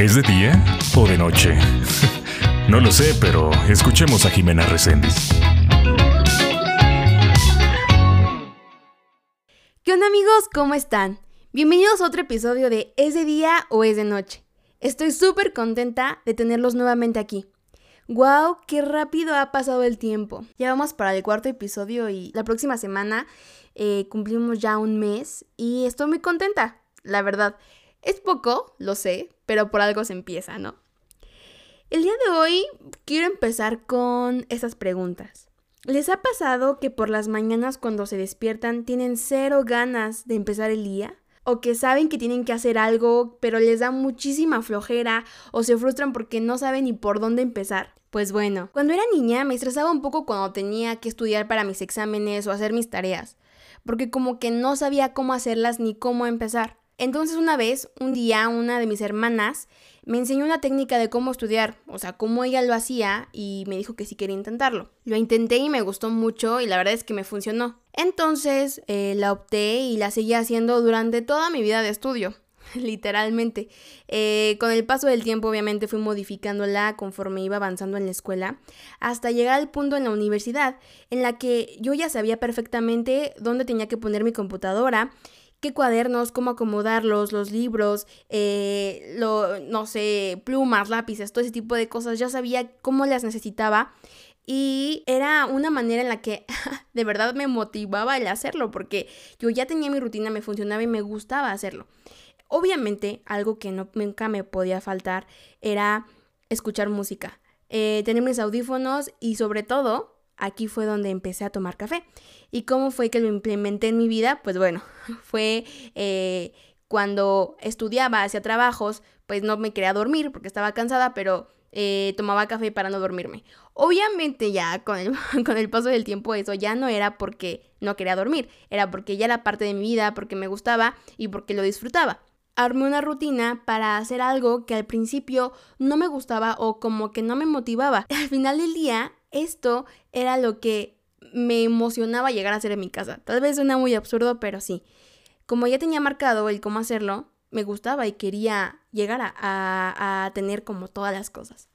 ¿Es de día o de noche? no lo sé, pero escuchemos a Jimena Reséndiz. ¿Qué onda amigos? ¿Cómo están? Bienvenidos a otro episodio de ¿Es de día o es de noche? Estoy súper contenta de tenerlos nuevamente aquí. ¡Wow! ¡Qué rápido ha pasado el tiempo! Ya vamos para el cuarto episodio y la próxima semana eh, cumplimos ya un mes y estoy muy contenta, la verdad. Es poco, lo sé, pero por algo se empieza, ¿no? El día de hoy quiero empezar con estas preguntas. ¿Les ha pasado que por las mañanas cuando se despiertan tienen cero ganas de empezar el día? ¿O que saben que tienen que hacer algo, pero les da muchísima flojera o se frustran porque no saben ni por dónde empezar? Pues bueno, cuando era niña me estresaba un poco cuando tenía que estudiar para mis exámenes o hacer mis tareas, porque como que no sabía cómo hacerlas ni cómo empezar. Entonces una vez, un día, una de mis hermanas me enseñó una técnica de cómo estudiar, o sea, cómo ella lo hacía y me dijo que sí quería intentarlo. Lo intenté y me gustó mucho y la verdad es que me funcionó. Entonces eh, la opté y la seguí haciendo durante toda mi vida de estudio. literalmente. Eh, con el paso del tiempo, obviamente, fui modificándola conforme iba avanzando en la escuela, hasta llegar al punto en la universidad en la que yo ya sabía perfectamente dónde tenía que poner mi computadora qué cuadernos, cómo acomodarlos, los libros, eh, lo, no sé, plumas, lápices, todo ese tipo de cosas. Ya sabía cómo las necesitaba. Y era una manera en la que de verdad me motivaba el hacerlo, porque yo ya tenía mi rutina, me funcionaba y me gustaba hacerlo. Obviamente, algo que nunca me podía faltar era escuchar música, eh, tener mis audífonos y sobre todo aquí fue donde empecé a tomar café. ¿Y cómo fue que lo implementé en mi vida? Pues bueno, fue eh, cuando estudiaba, hacía trabajos, pues no me quería dormir porque estaba cansada, pero eh, tomaba café para no dormirme. Obviamente ya con el, con el paso del tiempo eso ya no era porque no quería dormir, era porque ya era parte de mi vida, porque me gustaba y porque lo disfrutaba armé una rutina para hacer algo que al principio no me gustaba o como que no me motivaba. Al final del día esto era lo que me emocionaba llegar a hacer en mi casa. Tal vez suena muy absurdo, pero sí. Como ya tenía marcado el cómo hacerlo, me gustaba y quería llegar a, tener como todas las cosas.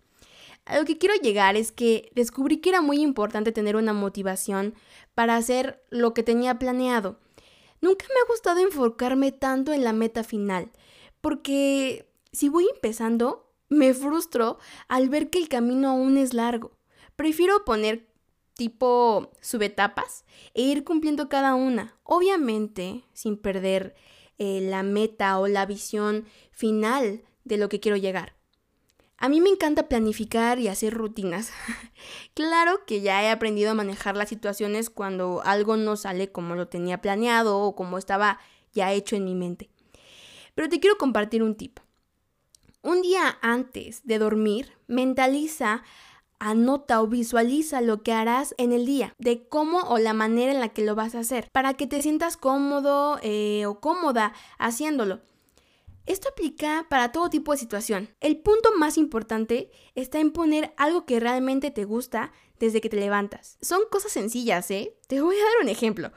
A lo que quiero llegar es que descubrí que era muy importante tener una motivación para hacer lo que tenía planeado. Nunca me ha gustado enfocarme tanto en la meta final, porque si voy empezando, me frustro al ver que el camino aún es largo. Prefiero poner tipo subetapas e ir cumpliendo cada una, obviamente sin perder eh, la meta o la visión final de lo que quiero llegar. A mí me encanta planificar y hacer rutinas. claro que ya he aprendido a manejar las situaciones cuando algo no sale como lo tenía planeado o como estaba ya hecho en mi mente. Pero te quiero compartir un tip. Un día antes de dormir, mentaliza anota o visualiza lo que harás en el día, de cómo o la manera en la que lo vas a hacer, para que te sientas cómodo eh, o cómoda haciéndolo. Esto aplica para todo tipo de situación. El punto más importante está en poner algo que realmente te gusta desde que te levantas. Son cosas sencillas, ¿eh? Te voy a dar un ejemplo.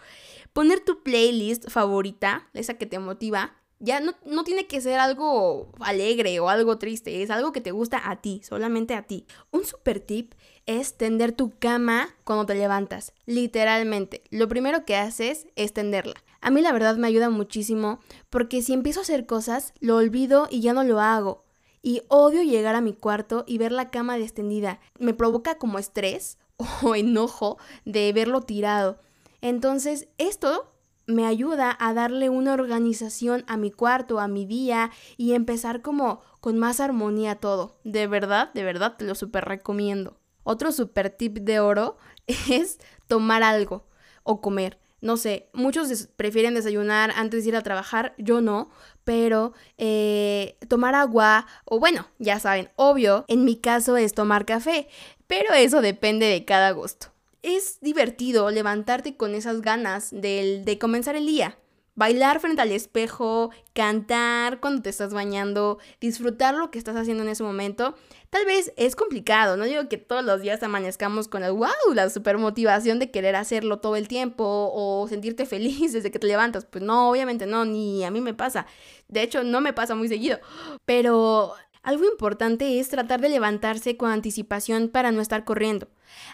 Poner tu playlist favorita, esa que te motiva, ya no, no, tiene que ser algo alegre o algo triste, es algo que te gusta a ti, solamente a ti. Un super tip es tender tu cama cuando te levantas, literalmente. Lo primero que haces es tenderla. A mí la verdad me ayuda muchísimo porque si empiezo a hacer cosas, lo olvido y ya no lo hago. Y odio llegar a mi cuarto y ver la cama extendida. Me provoca como estrés o enojo de verlo tirado. Entonces, esto me ayuda a darle una organización a mi cuarto, a mi día y empezar como con más armonía todo. De verdad, de verdad te lo súper recomiendo. Otro super tip de oro es tomar algo o comer. No sé, muchos prefieren desayunar antes de ir a trabajar, yo no, pero eh, tomar agua, o bueno, ya saben, obvio, en mi caso es tomar café, pero eso depende de cada gusto es divertido levantarte con esas ganas de, de comenzar el día. Bailar frente al espejo, cantar cuando te estás bañando, disfrutar lo que estás haciendo en ese momento. Tal vez es complicado, no digo que todos los días amanezcamos con el wow, la super motivación de querer hacerlo todo el tiempo o sentirte feliz desde que te levantas. Pues no, obviamente no, ni a mí me pasa. De hecho, no me pasa muy seguido. Pero Algo importante es tratar de levantarse con anticipación para no estar corriendo.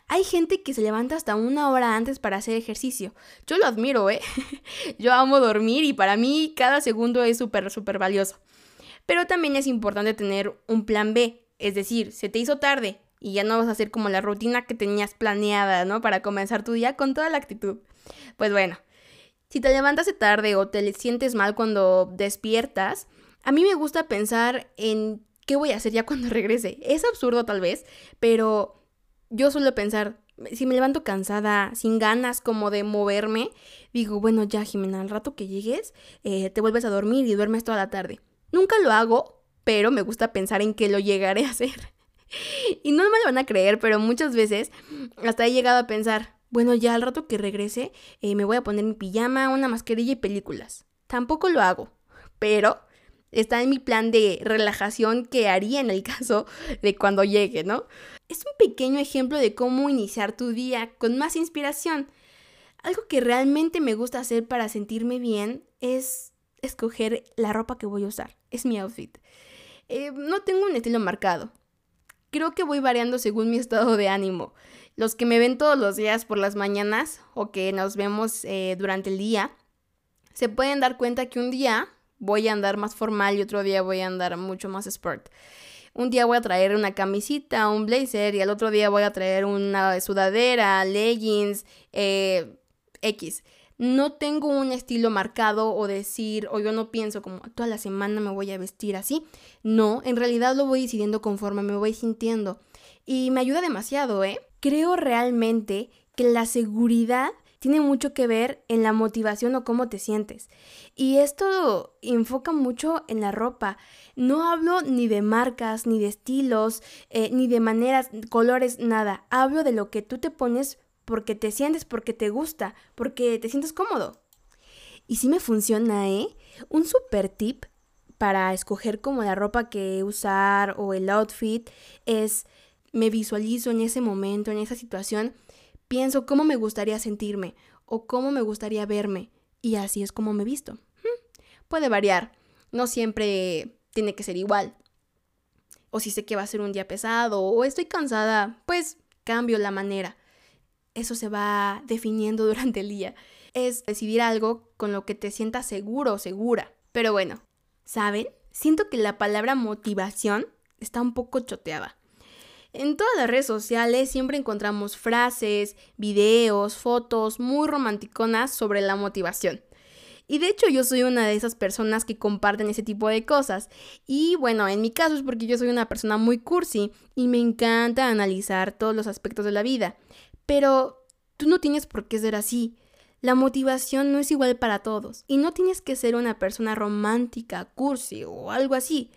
Hay gente que se levanta hasta una hora antes para hacer ejercicio. Yo lo admiro, ¿eh? Yo amo dormir y para mí cada segundo es súper, súper valioso. Pero también es importante tener un plan B. Es decir, se te hizo tarde y ya no vas a hacer como la rutina que tenías planeada, ¿no? Para comenzar tu día con toda la actitud. Pues bueno, si te levantas de tarde o te sientes mal cuando despiertas, a mí me gusta pensar en qué voy a hacer ya cuando regrese. Es absurdo tal vez, pero yo suelo pensar, si me levanto cansada, sin ganas como de moverme, digo, bueno, ya Jimena, al rato que llegues, eh, te vuelves a dormir y duermes toda la tarde. Nunca lo hago, pero me gusta pensar en que lo llegaré a hacer. y no me lo van a creer, pero muchas veces hasta he llegado a pensar, bueno, ya al rato que regrese, eh, me voy a poner mi pijama, una mascarilla y películas. Tampoco lo hago, pero está en mi plan de relajación que haría en el caso de cuando llegue, ¿no? Es un pequeño ejemplo de cómo iniciar tu día con más inspiración. Algo que realmente me gusta hacer para sentirme bien es escoger la ropa que voy a usar. Es mi outfit. Eh, no tengo un estilo marcado. Creo que voy variando según mi estado de ánimo. Los que me ven todos los días por las mañanas o que nos vemos eh, durante el día, se pueden dar cuenta que un día voy a andar más formal y otro día voy a andar mucho más sport. Un día voy a traer una camisita, un blazer y al otro día voy a traer una sudadera, leggings, eh, X. No tengo un estilo marcado o decir, o yo no pienso como toda la semana me voy a vestir así. No, en realidad lo voy decidiendo conforme me voy sintiendo. Y me ayuda demasiado, ¿eh? Creo realmente que la seguridad tiene mucho que ver en la motivación o cómo te sientes. Y esto enfoca mucho en la ropa. No hablo ni de marcas, ni de estilos, eh, ni de maneras, colores, nada. Hablo de lo que tú te pones porque te sientes, porque te gusta, porque te sientes cómodo. Y sí me funciona, ¿eh? Un super tip para escoger como la ropa que usar o el outfit es me visualizo en ese momento, en esa situación Pienso cómo me gustaría sentirme o cómo me gustaría verme y así es como me he visto. Puede variar, no siempre tiene que ser igual. O si sé que va a ser un día pesado o estoy cansada, pues cambio la manera. Eso se va definiendo durante el día. Es decidir algo con lo que te sientas seguro o segura. Pero bueno, ¿saben? Siento que la palabra motivación está un poco choteada. En todas las redes sociales siempre encontramos frases, videos, fotos muy romanticonas sobre la motivación. Y de hecho yo soy una de esas personas que comparten ese tipo de cosas. Y bueno, en mi caso es porque yo soy una persona muy cursi y me encanta analizar todos los aspectos de la vida. Pero tú no tienes por qué ser así. La motivación no es igual para todos. Y no tienes que ser una persona romántica, cursi o algo así.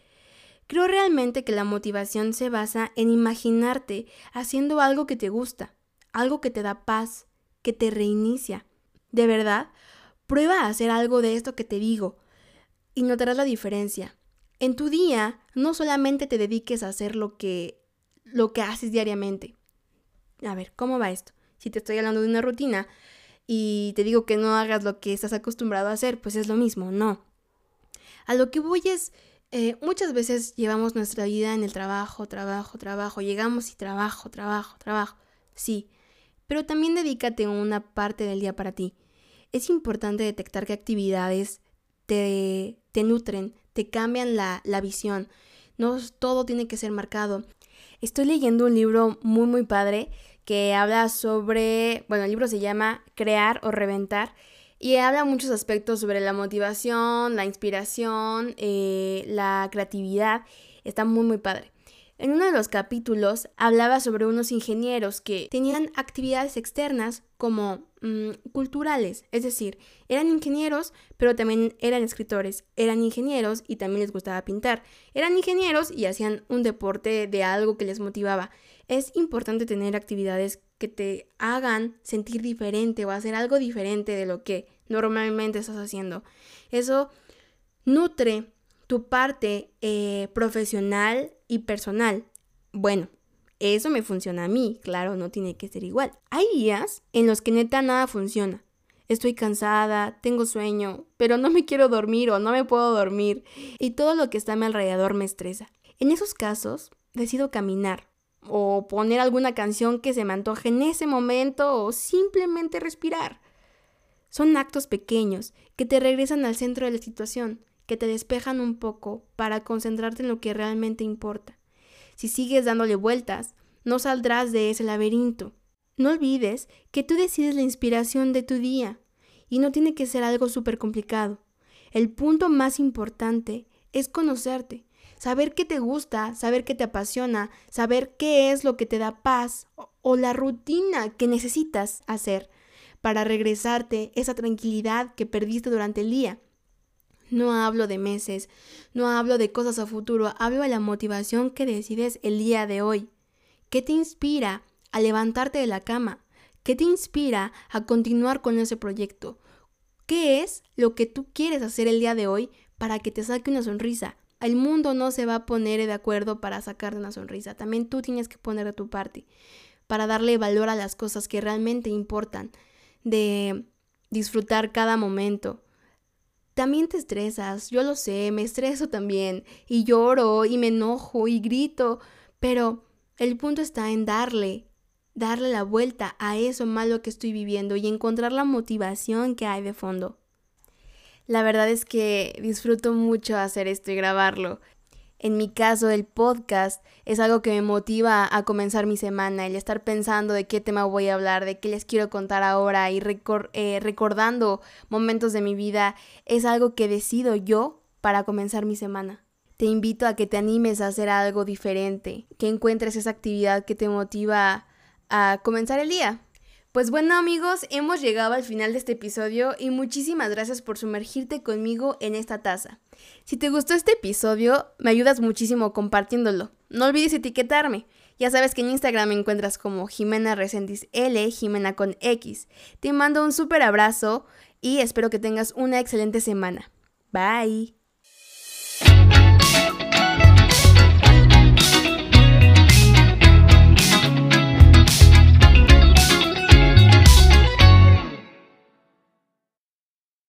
Creo realmente que la motivación se basa en imaginarte haciendo algo que te gusta, algo que te da paz, que te reinicia. De verdad, prueba a hacer algo de esto que te digo y notarás la diferencia. En tu día no solamente te dediques a hacer lo que lo que haces diariamente. A ver, ¿cómo va esto? Si te estoy hablando de una rutina y te digo que no hagas lo que estás acostumbrado a hacer, pues es lo mismo, no. A lo que voy es eh, muchas veces llevamos nuestra vida en el trabajo, trabajo, trabajo, llegamos y trabajo, trabajo, trabajo, sí, pero también dedícate una parte del día para ti. Es importante detectar qué actividades te, te nutren, te cambian la, la visión. No todo tiene que ser marcado. Estoy leyendo un libro muy muy padre que habla sobre, bueno, el libro se llama Crear o Reventar y habla muchos aspectos sobre la motivación, la inspiración, eh, la creatividad. Está muy, muy padre. En uno de los capítulos hablaba sobre unos ingenieros que tenían actividades externas como mm, culturales, es decir, eran ingenieros, pero también eran escritores, eran ingenieros y también les gustaba pintar, eran ingenieros y hacían un deporte de algo que les motivaba. Es importante tener actividades que te hagan sentir diferente o hacer algo diferente de lo que normalmente estás haciendo. Eso nutre tu parte eh, profesional y personal. Bueno, eso me funciona a mí, claro, no tiene que ser igual. Hay días en los que neta nada funciona. Estoy cansada, tengo sueño, pero no me quiero dormir o no me puedo dormir y todo lo que está a mi alrededor me estresa. En esos casos, decido caminar o poner alguna canción que se me antoje en ese momento o simplemente respirar. Son actos pequeños que te regresan al centro de la situación, que te despejan un poco para concentrarte en lo que realmente importa. Si sigues dándole vueltas, no saldrás de ese laberinto. No olvides que tú decides la inspiración de tu día y no tiene que ser algo súper complicado. El punto más importante es conocerte, saber qué te gusta, saber qué te apasiona, saber qué es lo que te da paz o, la rutina que necesitas hacer para regresarte esa tranquilidad que perdiste durante el día. No hablo de meses, no hablo de cosas a futuro, hablo de la motivación que decides el día de hoy. ¿Qué te inspira a levantarte de la cama? ¿Qué te inspira a continuar con ese proyecto? ¿Qué es lo que tú quieres hacer el día de hoy para que te saque una sonrisa? El mundo no se va a poner de acuerdo para sacarte una sonrisa. También tú tienes que poner de tu parte para darle valor a las cosas que realmente importan, de disfrutar cada momento. También te estresas, yo lo sé, me estreso también, y lloro, y me enojo, y grito, pero el punto está en darle, darle la vuelta a eso malo que estoy viviendo y encontrar la motivación que hay de fondo. La verdad es que disfruto mucho hacer esto y grabarlo. En mi caso, el podcast es algo que me motiva a comenzar mi semana, el estar pensando de qué tema voy a hablar, de qué les quiero contar ahora y eh, recordando momentos de mi vida, es algo que decido yo para comenzar mi semana. Te invito a que te animes a hacer algo diferente, que encuentres esa actividad que te motiva a comenzar el día. Pues bueno amigos, hemos llegado al final de este episodio y muchísimas gracias por sumergirte conmigo en esta taza. Si te gustó este episodio, me ayudas muchísimo compartiéndolo. No olvides etiquetarme. Ya sabes que en Instagram me encuentras como Jimena Resendiz L, Jimena con X. Te mando un súper abrazo y espero que tengas una excelente semana. Bye.